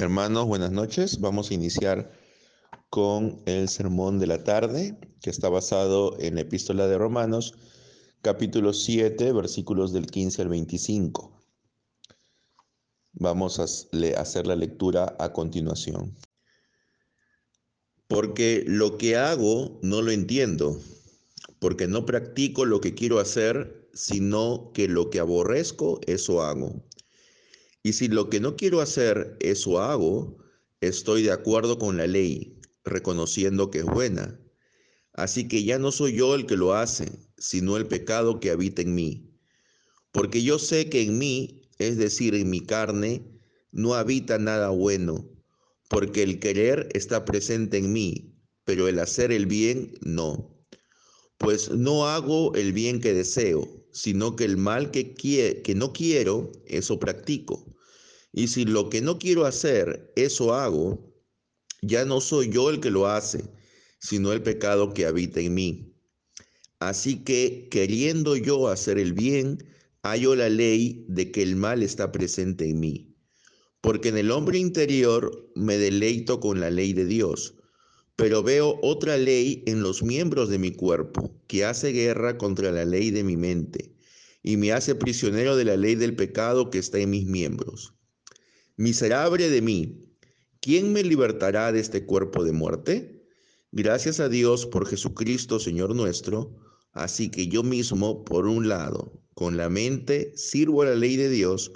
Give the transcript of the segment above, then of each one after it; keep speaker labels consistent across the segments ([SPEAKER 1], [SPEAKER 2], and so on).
[SPEAKER 1] Hermanos, buenas noches. Vamos a iniciar con el sermón de la tarde, que está basado en la epístola de Romanos, capítulo 7, versículos del 15 al 25. Vamos a hacer la lectura a continuación. Porque lo que hago no lo entiendo, porque no practico lo que quiero hacer, sino que lo que aborrezco, eso hago. Y si lo que no quiero hacer, eso hago, estoy de acuerdo con la ley, reconociendo que es buena. Así que ya no soy yo el que lo hace, sino el pecado que habita en mí. Porque yo sé que en mí, es decir, en mi carne, no habita nada bueno, porque el querer está presente en mí, pero el hacer el bien no. Pues no hago el bien que deseo, sino que el mal que, que no quiero, eso practico. Y si lo que no quiero hacer, eso hago, ya no soy yo el que lo hace, sino el pecado que habita en mí. Así que, queriendo yo hacer el bien, hallo la ley de que el mal está presente en mí. Porque en el hombre interior me deleito con la ley de Dios, pero veo otra ley en los miembros de mi cuerpo, que hace guerra contra la ley de mi mente, y me hace prisionero de la ley del pecado que está en mis miembros. Miserable de mí, ¿quién me libertará de este cuerpo de muerte? Gracias a Dios por Jesucristo, Señor nuestro. Así que yo mismo, por un lado, con la mente sirvo a la ley de Dios,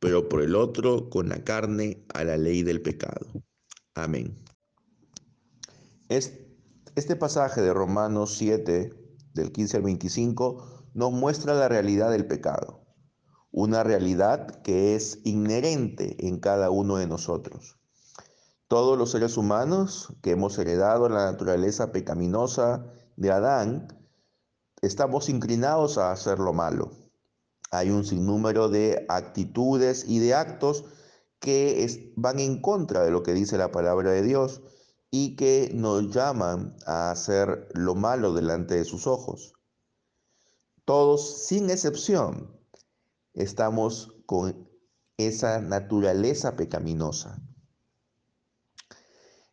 [SPEAKER 1] pero por el otro, con la carne, a la ley del pecado. Amén. Este pasaje de Romanos 7, del 15 al 25, nos muestra la realidad del pecado una realidad que es inherente en cada uno de nosotros. Todos los seres humanos que hemos heredado la naturaleza pecaminosa de Adán, estamos inclinados a hacer lo malo. Hay un sinnúmero de actitudes y de actos que van en contra de lo que dice la palabra de Dios y que nos llaman a hacer lo malo delante de sus ojos. Todos, sin excepción, estamos con esa naturaleza pecaminosa.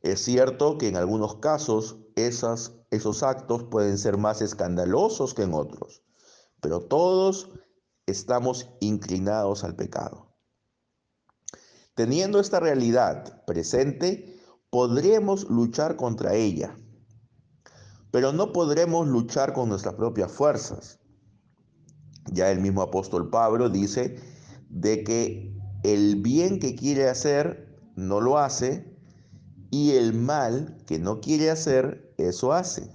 [SPEAKER 1] Es cierto que en algunos casos esos actos pueden ser más escandalosos que en otros, pero todos estamos inclinados al pecado. Teniendo esta realidad presente, podremos luchar contra ella, pero no podremos luchar con nuestras propias fuerzas. Ya el mismo apóstol Pablo dice de que el bien que quiere hacer no lo hace y el mal que no quiere hacer, eso hace.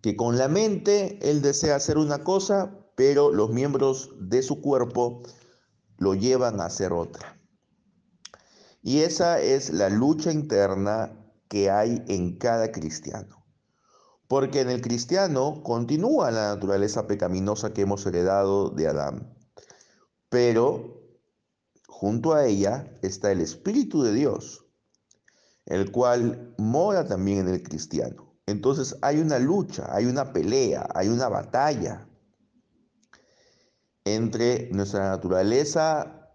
[SPEAKER 1] Que con la mente él desea hacer una cosa, pero los miembros de su cuerpo lo llevan a hacer otra. Y esa es la lucha interna que hay en cada cristiano. Porque en el cristiano continúa la naturaleza pecaminosa que hemos heredado de Adán. Pero junto a ella está el Espíritu de Dios, el cual mora también en el cristiano. Entonces hay una lucha, hay una pelea, hay una batalla entre nuestra naturaleza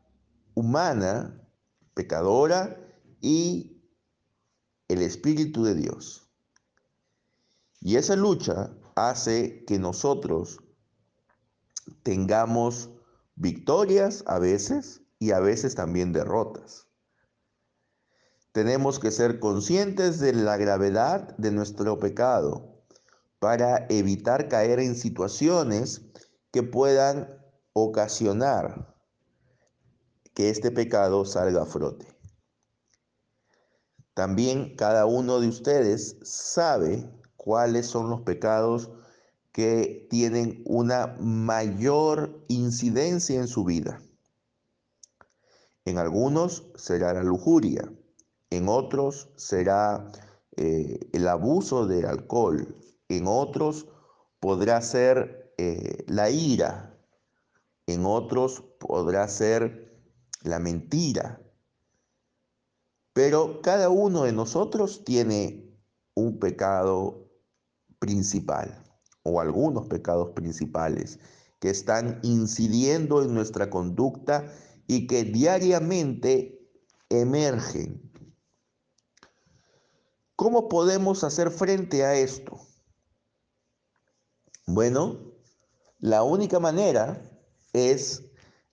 [SPEAKER 1] humana, pecadora, y el Espíritu de Dios. Y esa lucha hace que nosotros tengamos victorias a veces y a veces también derrotas. Tenemos que ser conscientes de la gravedad de nuestro pecado para evitar caer en situaciones que puedan ocasionar que este pecado salga a frote. También cada uno de ustedes sabe cuáles son los pecados que tienen una mayor incidencia en su vida. En algunos será la lujuria, en otros será eh, el abuso del alcohol, en otros podrá ser eh, la ira, en otros podrá ser la mentira. Pero cada uno de nosotros tiene un pecado principal o algunos pecados principales que están incidiendo en nuestra conducta y que diariamente emergen. ¿Cómo podemos hacer frente a esto? Bueno, la única manera es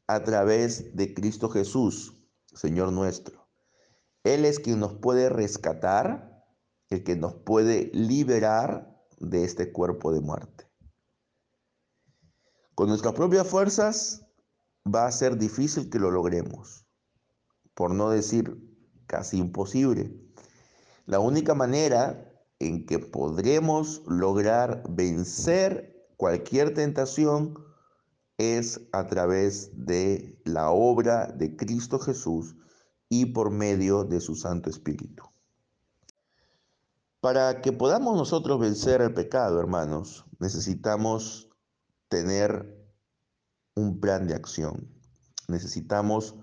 [SPEAKER 1] a través de Cristo Jesús, Señor nuestro. Él es quien nos puede rescatar, el que nos puede liberar de este cuerpo de muerte. Con nuestras propias fuerzas va a ser difícil que lo logremos, por no decir casi imposible. La única manera en que podremos lograr vencer cualquier tentación es a través de la obra de Cristo Jesús y por medio de su Santo Espíritu. Para que podamos nosotros vencer el pecado, hermanos, necesitamos tener un plan de acción. Necesitamos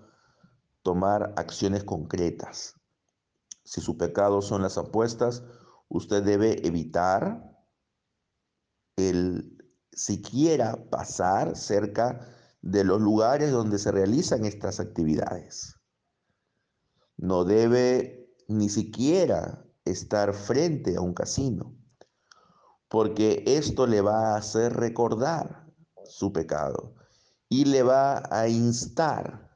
[SPEAKER 1] tomar acciones concretas. Si su pecado son las apuestas, usted debe evitar el siquiera pasar cerca de los lugares donde se realizan estas actividades. No debe ni siquiera estar frente a un casino, porque esto le va a hacer recordar su pecado y le va a instar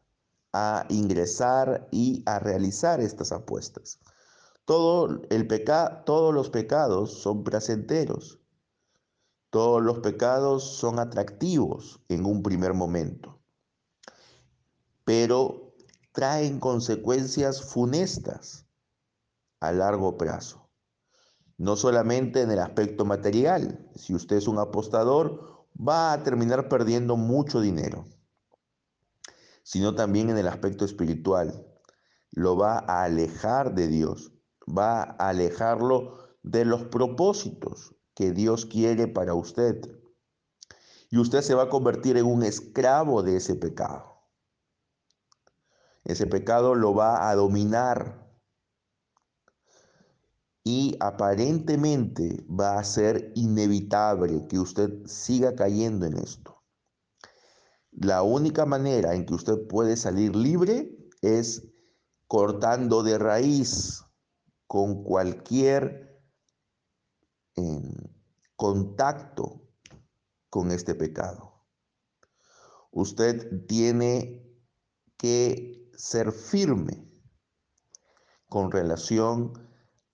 [SPEAKER 1] a ingresar y a realizar estas apuestas. Todo el peca todos los pecados son placenteros. Todos los pecados son atractivos en un primer momento, pero traen consecuencias funestas a largo plazo. No solamente en el aspecto material, si usted es un apostador, va a terminar perdiendo mucho dinero, sino también en el aspecto espiritual. Lo va a alejar de Dios, va a alejarlo de los propósitos que Dios quiere para usted. Y usted se va a convertir en un esclavo de ese pecado. Ese pecado lo va a dominar y aparentemente va a ser inevitable que usted siga cayendo en esto. La única manera en que usted puede salir libre es cortando de raíz con cualquier eh, contacto con este pecado. Usted tiene que ser firme con relación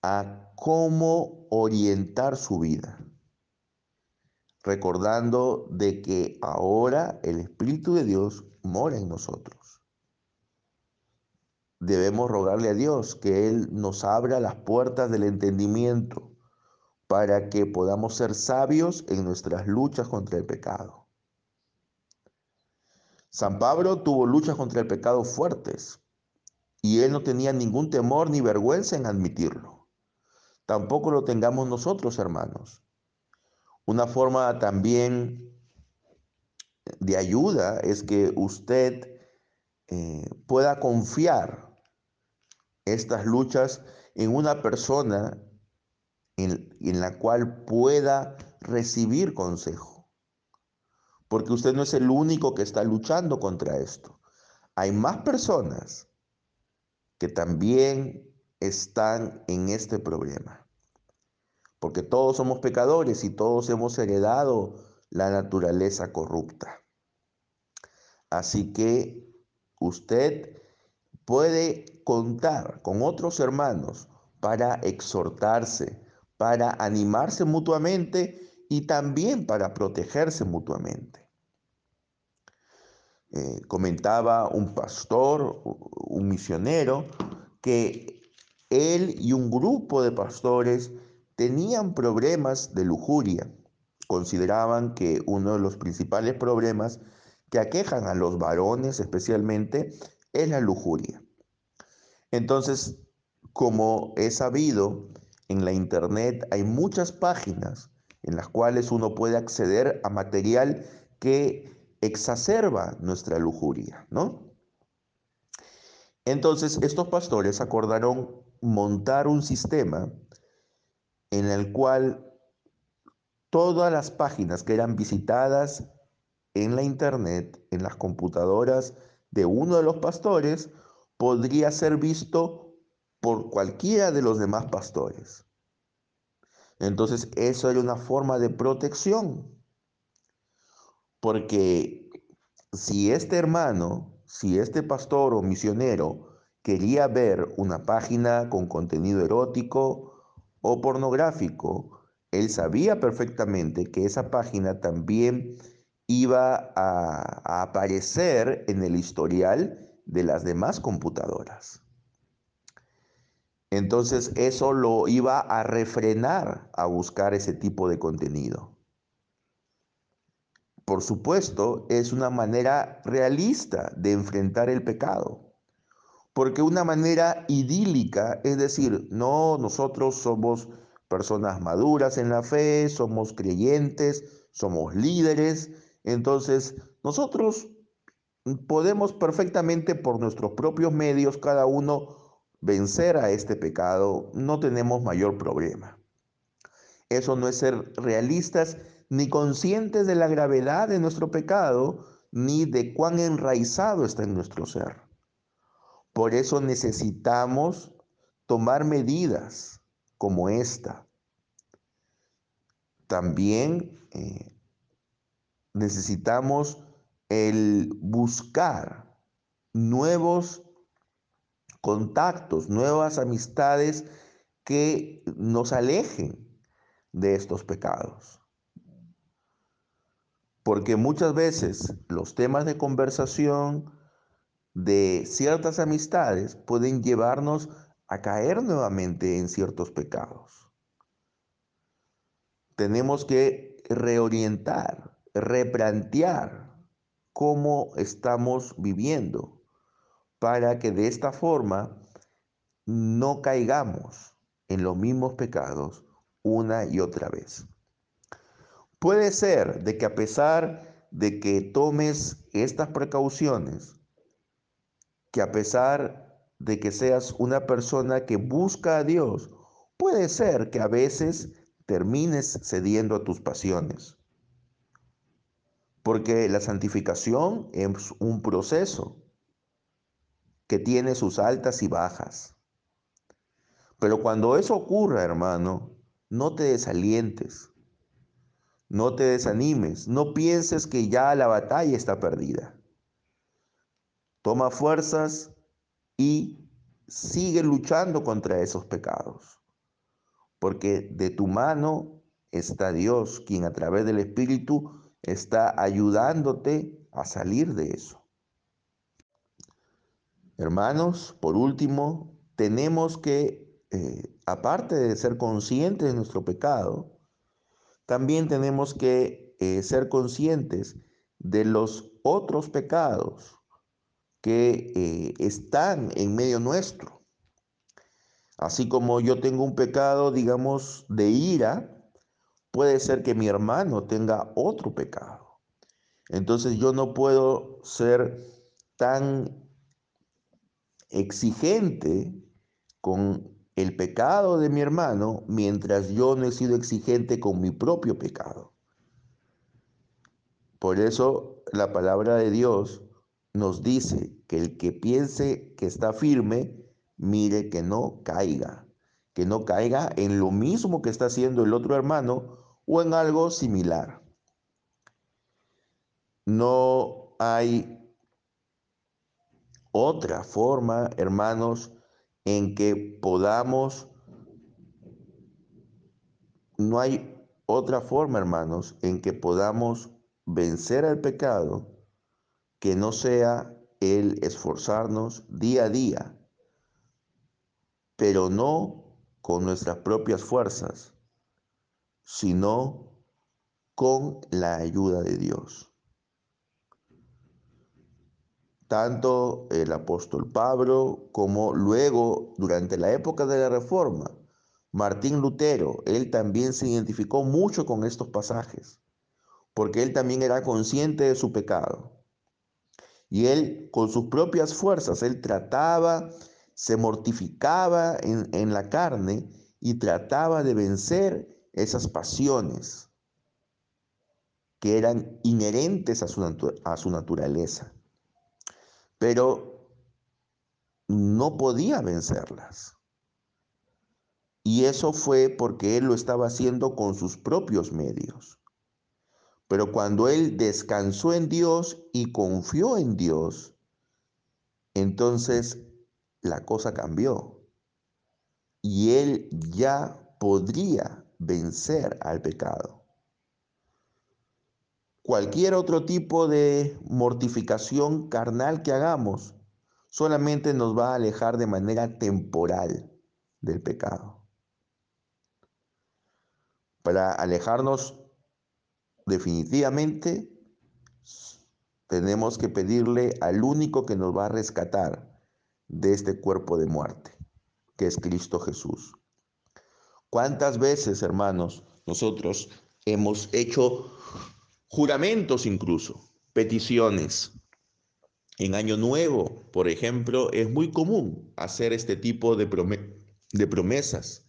[SPEAKER 1] a cómo orientar su vida, recordando de que ahora el Espíritu de Dios mora en nosotros. Debemos rogarle a Dios que Él nos abra las puertas del entendimiento para que podamos ser sabios en nuestras luchas contra el pecado. San Pablo tuvo luchas contra el pecado fuertes y él no tenía ningún temor ni vergüenza en admitirlo tampoco lo tengamos nosotros, hermanos. Una forma también de ayuda es que usted eh, pueda confiar estas luchas en una persona en, en la cual pueda recibir consejo. Porque usted no es el único que está luchando contra esto. Hay más personas que también están en este problema. Porque todos somos pecadores y todos hemos heredado la naturaleza corrupta. Así que usted puede contar con otros hermanos para exhortarse, para animarse mutuamente y también para protegerse mutuamente. Eh, comentaba un pastor, un misionero, que él y un grupo de pastores tenían problemas de lujuria. Consideraban que uno de los principales problemas que aquejan a los varones especialmente es la lujuria. Entonces, como he sabido, en la internet hay muchas páginas en las cuales uno puede acceder a material que exacerba nuestra lujuria, ¿no? Entonces, estos pastores acordaron montar un sistema en el cual todas las páginas que eran visitadas en la internet, en las computadoras de uno de los pastores, podría ser visto por cualquiera de los demás pastores. Entonces, eso era una forma de protección. Porque si este hermano, si este pastor o misionero quería ver una página con contenido erótico o pornográfico, él sabía perfectamente que esa página también iba a, aparecer en el historial de las demás computadoras. Entonces eso lo iba a refrenar a buscar ese tipo de contenido. Por supuesto, es una manera realista de enfrentar el pecado. Porque una manera idílica, es decir, no, nosotros somos personas maduras en la fe, somos creyentes, somos líderes, entonces nosotros podemos perfectamente por nuestros propios medios, cada uno, vencer a este pecado, no tenemos mayor problema. Eso no es ser realistas ni conscientes de la gravedad de nuestro pecado, ni de cuán enraizado está en nuestro ser. Por eso necesitamos tomar medidas como esta. También eh, necesitamos el buscar nuevos contactos, nuevas amistades que nos alejen de estos pecados. Porque muchas veces los temas de conversación de ciertas amistades pueden llevarnos a caer nuevamente en ciertos pecados. Tenemos que reorientar, replantear cómo estamos viviendo para que de esta forma no caigamos en los mismos pecados una y otra vez. Puede ser de que a pesar de que tomes estas precauciones, que a pesar de que seas una persona que busca a Dios, puede ser que a veces termines cediendo a tus pasiones. Porque la santificación es un proceso que tiene sus altas y bajas. Pero cuando eso ocurra, hermano, no te desalientes, no te desanimes, no pienses que ya la batalla está perdida. Toma fuerzas y sigue luchando contra esos pecados. Porque de tu mano está Dios, quien a través del Espíritu está ayudándote a salir de eso. Hermanos, por último, tenemos que, eh, aparte de ser conscientes de nuestro pecado, también tenemos que eh, ser conscientes de los otros pecados que eh, están en medio nuestro. Así como yo tengo un pecado, digamos, de ira, puede ser que mi hermano tenga otro pecado. Entonces yo no puedo ser tan exigente con el pecado de mi hermano mientras yo no he sido exigente con mi propio pecado. Por eso la palabra de Dios nos dice que el que piense que está firme, mire que no caiga, que no caiga en lo mismo que está haciendo el otro hermano o en algo similar. No hay otra forma, hermanos, en que podamos, no hay otra forma, hermanos, en que podamos vencer al pecado que no sea el esforzarnos día a día, pero no con nuestras propias fuerzas, sino con la ayuda de Dios. Tanto el apóstol Pablo como luego, durante la época de la Reforma, Martín Lutero, él también se identificó mucho con estos pasajes, porque él también era consciente de su pecado. Y él con sus propias fuerzas, él trataba, se mortificaba en, la carne y trataba de vencer esas pasiones que eran inherentes a su, a su naturaleza. Pero no podía vencerlas. Y eso fue porque él lo estaba haciendo con sus propios medios. Pero cuando él descansó en Dios y confió en Dios, entonces la cosa cambió. Y él ya podría vencer al pecado. Cualquier otro tipo de mortificación carnal que hagamos solamente nos va a alejar de manera temporal del pecado. Para alejarnos definitivamente tenemos que pedirle al único que nos va a rescatar de este cuerpo de muerte, que es Cristo Jesús. ¿Cuántas veces, hermanos, nosotros hemos hecho juramentos incluso, peticiones? En Año Nuevo, por ejemplo, es muy común hacer este tipo de, promesas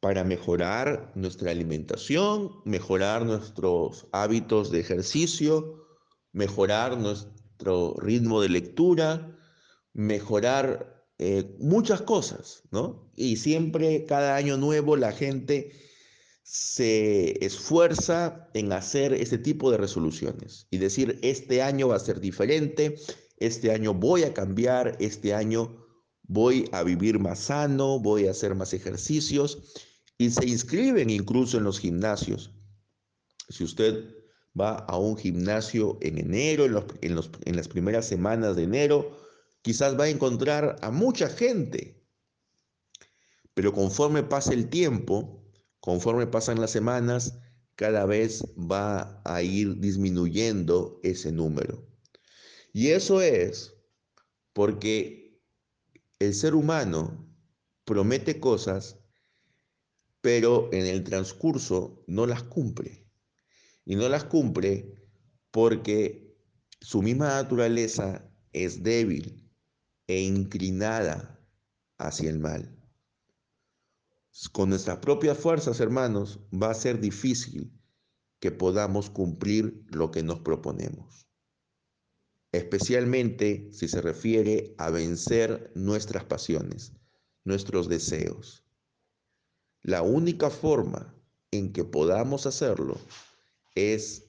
[SPEAKER 1] para mejorar nuestra alimentación, mejorar nuestros hábitos de ejercicio, mejorar nuestro ritmo de lectura, mejorar eh, muchas cosas, ¿no? Y siempre, cada año nuevo, la gente se esfuerza en hacer este tipo de resoluciones y decir, este año va a ser diferente, este año voy a cambiar, este año voy a vivir más sano, voy a hacer más ejercicios y se inscriben incluso en los gimnasios. Si usted va a un gimnasio en enero, en, en, las primeras semanas de enero, quizás va a encontrar a mucha gente. Pero conforme pasa el tiempo, conforme pasan las semanas, cada vez va a ir disminuyendo ese número. Y eso es porque el ser humano promete cosas pero en el transcurso no las cumple. Y no las cumple porque su misma naturaleza es débil e inclinada hacia el mal. Con nuestras propias fuerzas, hermanos, va a ser difícil que podamos cumplir lo que nos proponemos, especialmente si se refiere a vencer nuestras pasiones, nuestros deseos. La única forma en que podamos hacerlo es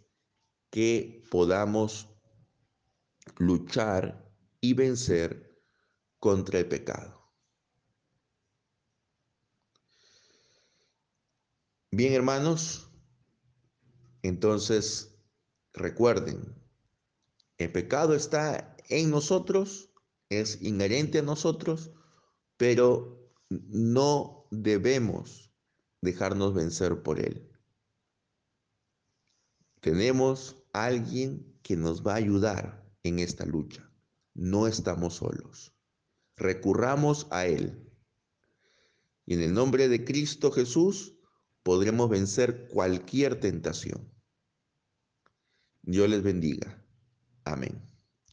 [SPEAKER 1] que podamos luchar y vencer contra el pecado. Bien, hermanos, entonces recuerden, el pecado está en nosotros, es inherente a nosotros, pero no debemos dejarnos vencer por Él. Tenemos alguien que nos va a ayudar en esta lucha. No estamos solos. Recurramos a Él. Y en el nombre de Cristo Jesús podremos vencer cualquier tentación. Dios les bendiga. Amén.